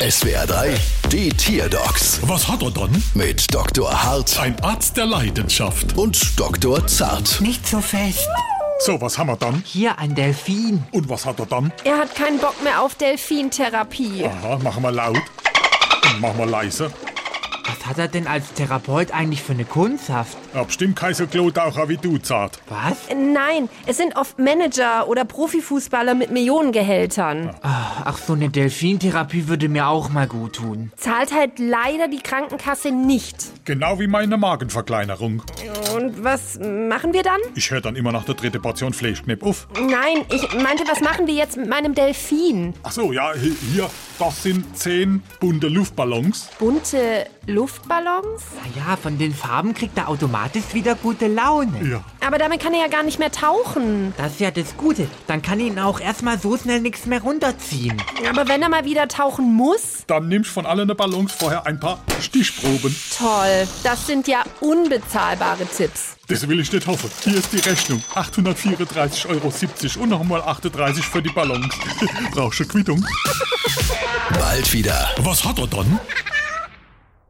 SWR 3, die Tierdocs Was hat er dann? mit Dr. Hart Ein Arzt der Leidenschaft. und Dr. Zart. Nicht so fest. So, was haben wir dann? Hier ein Delfin. Und was hat er dann? Er hat keinen Bock mehr auf Delfintherapie. Aha, machen wir laut. Und machen wir leise. Was hat er denn als Therapeut eigentlich für eine Kunsthaft? Ja, bestimmt kein so Klotaucher wie du, Zart. Was? Nein, es sind oft Manager oder Profifußballer mit Millionengehältern. Ach, so eine Delfintherapie würde mir auch mal gut tun. Zahlt halt leider die Krankenkasse nicht. Genau wie meine Magenverkleinerung. Und was machen wir dann? Ich höre dann immer nach der dritten Portion Fleischknepp auf. Nein, ich meinte, was machen wir jetzt mit meinem Delfin? Ach so, ja, hi- hier, das sind zehn bunte Luftballons. Bunte Luftballons? Na ja, von den Farben kriegt er automatisch wieder gute Laune. Ja. Aber damit kann er ja gar nicht mehr tauchen. Das ist ja das Gute. Dann kann ihn auch erstmal so schnell nichts mehr runterziehen. Aber wenn er mal wieder tauchen muss? Dann nimmst von allen Ballons vorher ein paar Stichproben. Toll, das sind ja unbezahlbare Tipps. Das will ich nicht hoffen. Hier ist die Rechnung. 834,70 Euro und nochmal 38 für die Ballons. Brauchst du Quittung? Bald wieder. Was hat er dann?